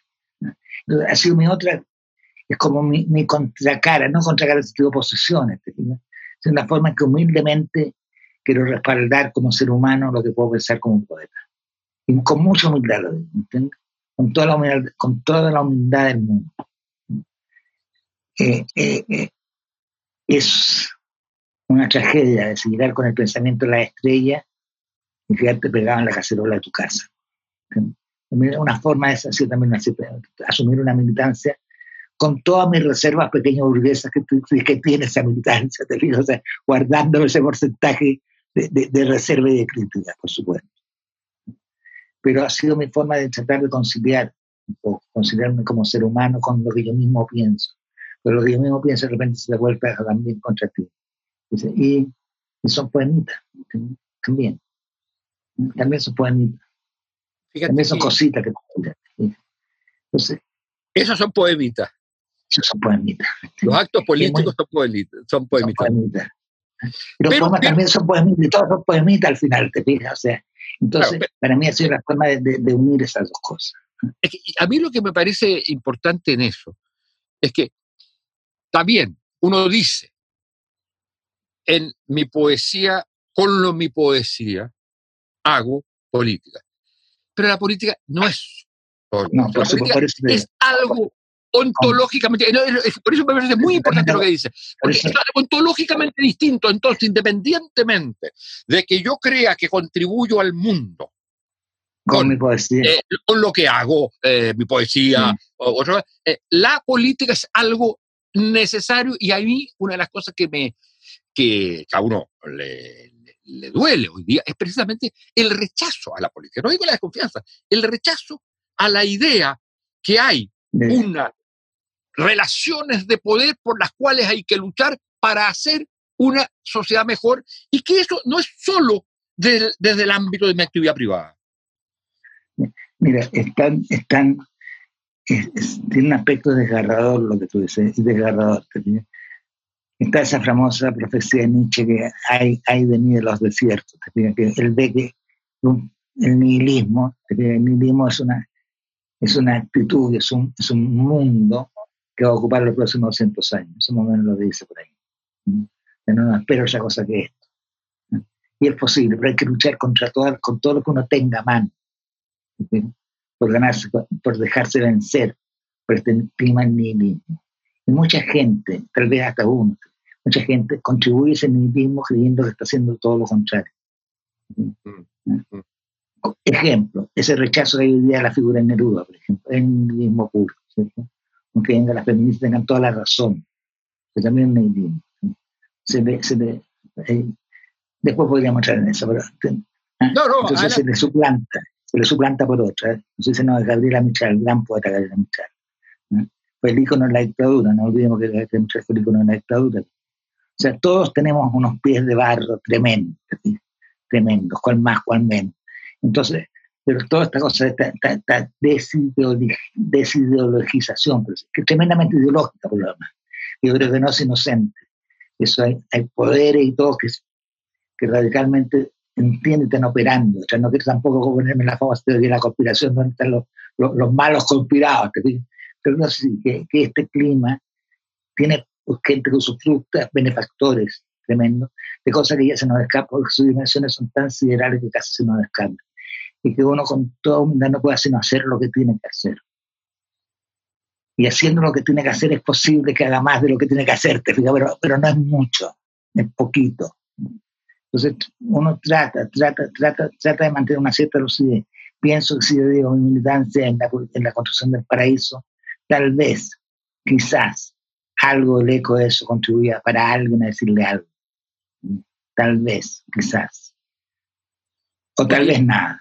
ha sido mi otra es como mi, mi contracara, no contracara el sentido de posesiones, es una forma en que humildemente quiero respaldar como ser humano lo que puedo pensar como un poeta. Y con mucha humildad lo digo, ¿entiendes? Con toda la humildad, con toda la humildad del mundo. Eh, eh, eh, es una tragedia de seguir con el pensamiento de la estrella y quedarte pegado en la cacerola de tu casa. Una forma es así también asumir una militancia con todas mis reservas pequeñas burguesas que, tiene esa militancia, te o sea, guardando ese porcentaje de, reserva y de crítica, por supuesto. Pero ha sido mi forma de tratar de conciliar, o conciliarme como ser humano con lo que yo mismo pienso. Pero yo mismo pienso de repente se vuelve también contra ti. Y, y son poemitas, también. También son poemitas. también son cositas que... Entonces, esos son poemitas son poemitas. Los actos políticos son, poemitas. Son poemitas. Los poemas también son poemitas, todos son poemitas al final, te fijas. O sea, entonces, para mí ha sido la forma de, unir esas dos cosas. a mí lo que me parece importante en eso es que también uno dice en mi poesía, con lo mi poesía, hago política. Pero la política no es. No, por es algo ontológicamente, por eso me parece muy importante lo que dice, porque es ontológicamente distinto, entonces independientemente de que yo crea que contribuyo al mundo con, mi poesía. Eh, con lo que hago, eh, mi poesía, eh, la política es algo necesario y a mí una de las cosas que me que a uno le, le duele hoy día es precisamente el rechazo a la política, no digo la desconfianza, el rechazo a la idea que hay una relaciones de poder por las cuales hay que luchar para hacer una sociedad mejor y que eso no es solo desde el ámbito de mi actividad privada. Mira, están, están, tiene un aspecto desgarrador lo que tú dices, desgarrador. Está esa famosa profecía de Nietzsche que hay, hay de mí de los desiertos, que él ve que el nihilismo, el nihilismo es una, es una actitud, es un, es un mundo que va a ocupar los próximos 200 años. Eso más o menos lo dice por ahí. No, no espero otra cosa que esto. Y es posible, pero hay que luchar contra todo, con todo lo que uno tenga a mano. Por ganarse, por dejarse vencer por este clima nihilismo. Y mucha gente, tal vez hasta uno, mucha gente contribuye a ese nihilismo creyendo que está haciendo todo lo contrario. Ejemplo, ese rechazo que hay hoy día a la figura de Neruda, por ejemplo, es nihilismo puro. ¿cierto? aunque venga las feministas tengan toda la razón, que también me entiendo. Se le, se le, eh, después podríamos entrar en eso, pero ¿ah? no, no, entonces se le suplanta, le suplanta por otra. Entonces no, es Gabriela el gran poeta Gabriela Michal. ¿eh? Fue el ícono de la dictadura, no olvidemos que Gabriela Michal fue el ícono de la dictadura. O sea, todos tenemos unos pies de barro tremendos, tremendos, cual más, cual menos. Entonces, pero toda esta cosa, esta, esta, desideologización, que es tremendamente ideológica por lo demás. Yo creo que no es inocente. Eso hay, hay poderes y todo que, que radicalmente entienden y están operando. O sea, no quiero tampoco ponerme la famosa de la conspiración donde están los, los, malos conspirados. Pero no sé que, que este clima tiene gente que usufructa benefactores tremendos, de cosas que ya se nos escapan, porque sus dimensiones son tan siderales que casi se nos escapan. Y que uno con toda humildad no puede sino hacer lo que tiene que hacer. Y haciendo lo que tiene que hacer es posible que haga más de lo que tiene que hacer, pero, pero no es mucho, es poquito. Entonces uno trata, trata, trata, trata de mantener una cierta lucidez. Pienso que si yo digo mi militancia en la, en la construcción del paraíso, tal vez, quizás, algo el eco de eso contribuía para alguien a decirle algo. Tal vez, quizás. O tal vez nada.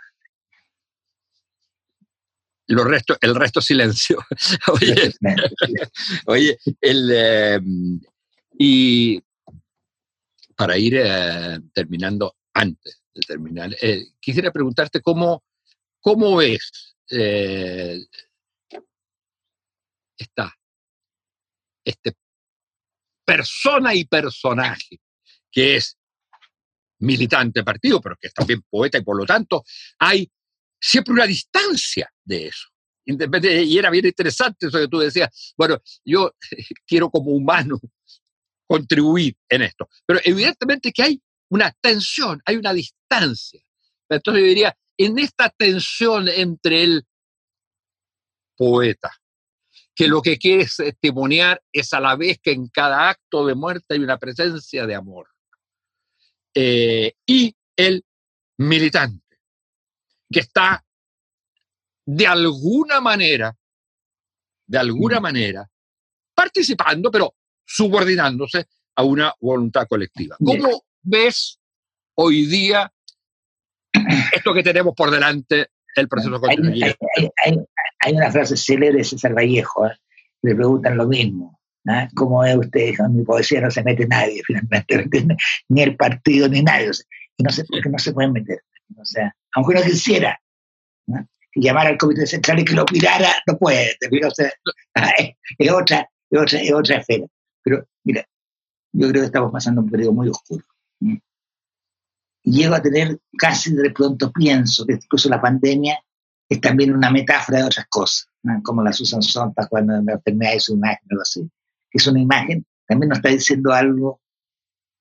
Lo resto, el resto silencio. <laughs> oye, el, em, y para ir eh, terminando antes de terminar, eh, quisiera preguntarte cómo, cómo ves eh, esta este persona y personaje, que es militante partido, pero que es también poeta y por lo tanto hay siempre una distancia de eso. Y era bien interesante eso que tú decías, bueno, yo <laughs> quiero como humano contribuir en esto, pero evidentemente que hay una tensión, hay una distancia. Entonces yo diría, en esta tensión entre el poeta, que lo que quiere testimoniar es a la vez que en cada acto de muerte hay una presencia de amor. Eh, y el militante, que está de alguna manera, de alguna manera, participando, pero subordinándose a una voluntad colectiva. ¿Cómo ves hoy día esto que tenemos por delante, el proceso constituyente? hay una frase célebre de César Vallejo, ¿eh? le preguntan lo mismo. ¿no? ¿Cómo es usted? En mi poesía no se mete nadie, <laughs> finalmente, ni el partido ni nadie. y no sé por qué no se pueden meter. O sea, aunque uno quisiera llamar al comité central y que lo mirara, no puede. O sea, <laughs> es, otra, es, otra, es otra esfera. Pero mira, yo creo que estamos pasando un periodo muy oscuro. Y llego a tener, casi de pronto pienso que incluso la pandemia es también una metáfora de otras cosas, como la Susan Sontag cuando la enfermedad es su imagen, algo así. Es una imagen, también nos está diciendo algo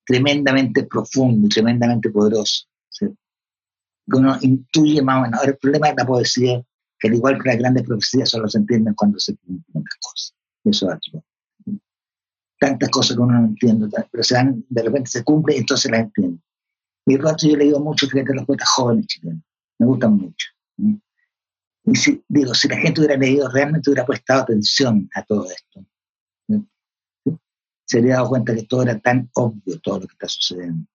tremendamente profundo, tremendamente poderoso. ¿sí? Que uno intuye más o menos. Ahora, el problema de la poesía, que al igual que las grandes profecías, solo se entienden cuando se cumplen las cosas. Eso es algo. Tantas cosas que uno no entiende, pero se dan, de repente se cumplen y entonces las entiende. Y el rato yo he leído mucho a los poetas jóvenes chilenos. Me gustan mucho. Y si, digo, si la gente hubiera leído, realmente hubiera prestado atención a todo esto. Se hubiera dado cuenta que todo era tan obvio, todo lo que está sucediendo.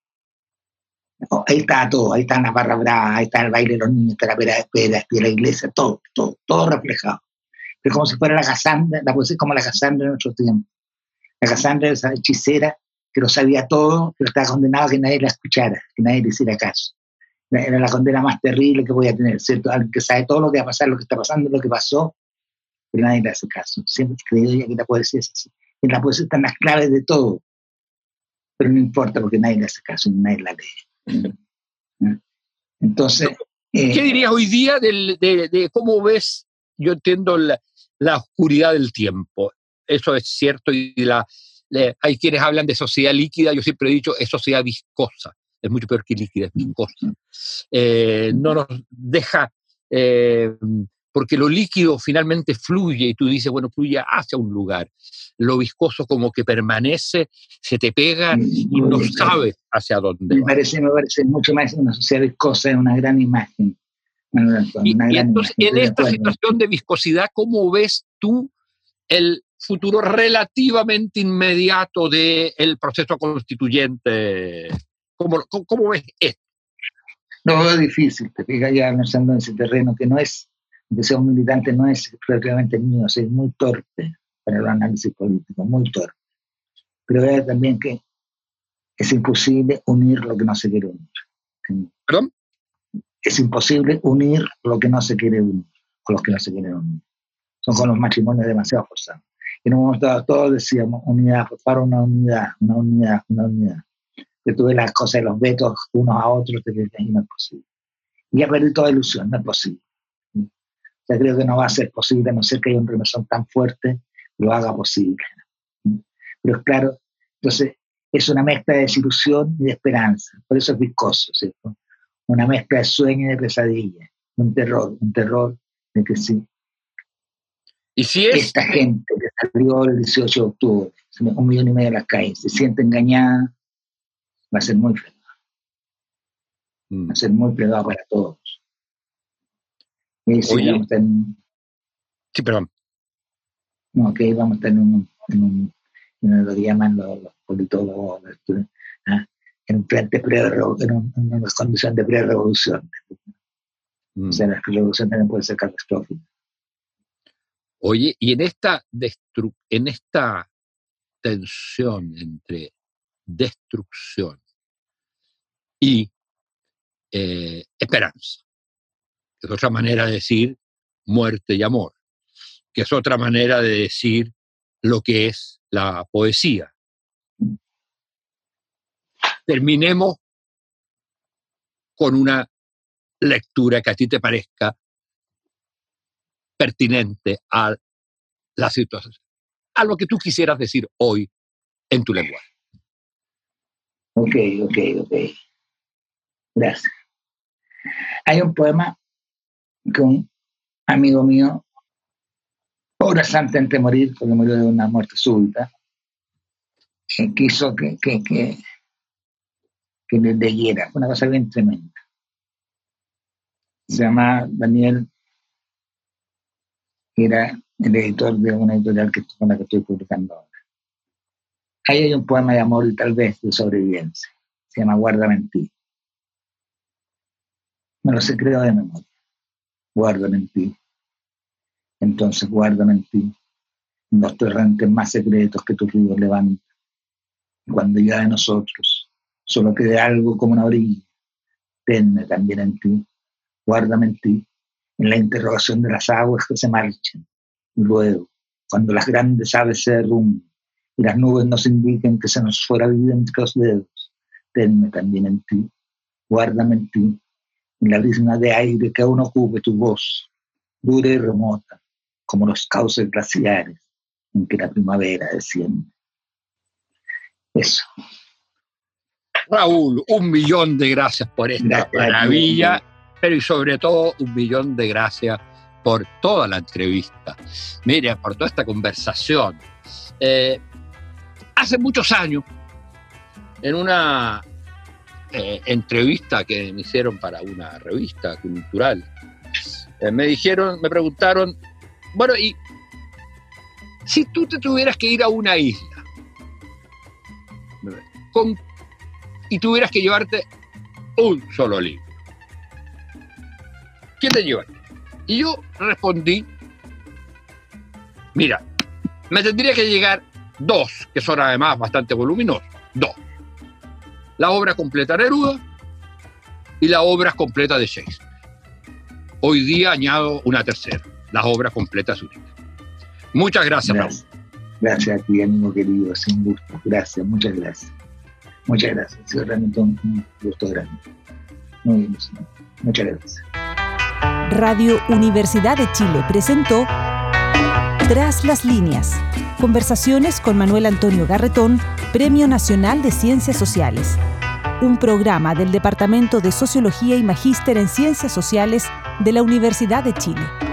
ahí está todo, ahí está la barra brava, ahí está el baile de los niños, está la pera de espera, la iglesia, todo, todo, todo reflejado. Pero como si fuera la Cassandra, la poesía como la Cassandra de nuestro tiempo. La Cassandra esa hechicera que lo sabía todo, pero estaba condenada a que nadie la escuchara, que nadie le hiciera caso era la condena más terrible que voy a tener, ¿cierto? Alguien que sabe todo lo que va a pasar, lo que está pasando, lo que pasó, pero nadie le hace caso. Siempre he creído que la poesía es así. En la poesía están las claves de todo, pero no importa porque nadie le hace caso, nadie la lee. ¿Mm? Entonces... ¿Qué eh, dirías hoy día de, cómo ves, yo entiendo la, la, oscuridad del tiempo? Eso es cierto y la, hay quienes hablan de sociedad líquida, yo siempre he dicho es sociedad viscosa es mucho peor que líquida, es viscosa. Eh, no nos deja, eh, porque lo líquido finalmente fluye y tú dices, bueno, fluye hacia un lugar. Lo viscoso como que permanece, se te pega y no sabes hacia dónde. Me parece, me parece mucho más una sociedad viscosa, es una gran imagen. y, entonces, en esta situación de viscosidad, ¿cómo ves tú el futuro relativamente inmediato del proceso constituyente ¿Cómo, cómo, ves esto? No, es difícil, te fijas ya avanzando en ese terreno que no es, que sea un militante, no es relativamente mío, soy muy torpe para el análisis político, muy torpe. Pero veo también que Es imposible unir lo que no se quiere unir. ¿Perdón? Es imposible unir lo que no se quiere unir, con los que no se quieren unir. Son con los matrimonios demasiado forzados. En un momento todos decíamos, unidad, favor, una unidad, una unidad, una unidad. Que tuve las cosas de los vetos unos a otros, te no es posible. Y ya perdí toda ilusión, no es posible. Sea, creo que no va a ser posible, a no ser que haya un remesón tan fuerte lo haga posible. Pero es claro, entonces es una mezcla de desilusión y de esperanza, por eso es viscoso, ¿cierto? Una mezcla de sueño y de pesadilla, un terror, un terror de que sí. ¿Y si es... Esta gente que salió el 18 de octubre, un millón y medio de las calles, se siente engañada, va a ser muy feo. Mm. Va a ser muy plegado para todos. Y sí, Sí, perdón. No, que vamos a estar en un, en un, en lo que llaman los, politólogos, ¿ah? en un frente pre en, una condición de pre-revolución. O sea, la revolución también puede ser catastrófica. Oye, y en esta, en esta tensión entre destrucción y eh, esperanza, es otra manera de decir muerte y amor que es otra manera de decir lo que es la poesía. Terminemos con una lectura que a ti te parezca pertinente a la situación, a lo que tú quisieras decir hoy en tu lenguaje. Ok, ok, ok. Gracias. Hay un poema que un amigo mío horas antes de morir, porque murió de una muerte súbita, que quiso que, que, que, que le leyera. Una cosa bien tremenda. Se llama Daniel, era el editor de una editorial que, con la que estoy publicando ahora. Ahí hay un poema de amor tal vez de sobrevivencia. Se llama Guárdame en ti. Me lo sé creo de memoria. Guárdame en ti entonces guárdame en ti, los torrentes más secretos que tu río levanta. Y cuando ya de nosotros solo quede algo como una orilla, tenme también en ti, guárdame en ti, en la interrogación de las aguas que se marchan. Luego, cuando las grandes aves se derrumben y las nubes nos indiquen que se nos fuera vida entre los dedos, tenme también en ti, guárdame en ti, en la brisna de aire que aún ocupe tu voz, dura y remota, como los cauces glaciares en que la primavera desciende. Eso. Raúl, un millón de gracias por esta maravilla, pero y sobre todo un millón de gracias por toda la entrevista. Mire, por toda esta conversación. Eh, hace muchos años, en una eh, entrevista que me hicieron para una revista cultural, eh, me dijeron, me preguntaron bueno, y si tú te tuvieras que ir a una isla y tuvieras que llevarte un solo libro, ¿quién te llevaría? Y yo respondí, mira, me tendría que llegar dos, que son además bastante voluminosos, dos. La obra completa de Neruda y la obra completa de Shakespeare. Hoy día añado una tercera las obras completas suyas. Muchas gracias, gracias. Gracias a ti, amigo querido, sin gusto. Gracias, muchas gracias. Muchas gracias. Sido realmente un gusto grande. Muy bien, muchas gracias. Radio Universidad de Chile presentó Tras las líneas. Conversaciones con Manuel Antonio Garretón, Premio Nacional de Ciencias Sociales. Un programa del Departamento de Sociología y Magíster en Ciencias Sociales de la Universidad de Chile.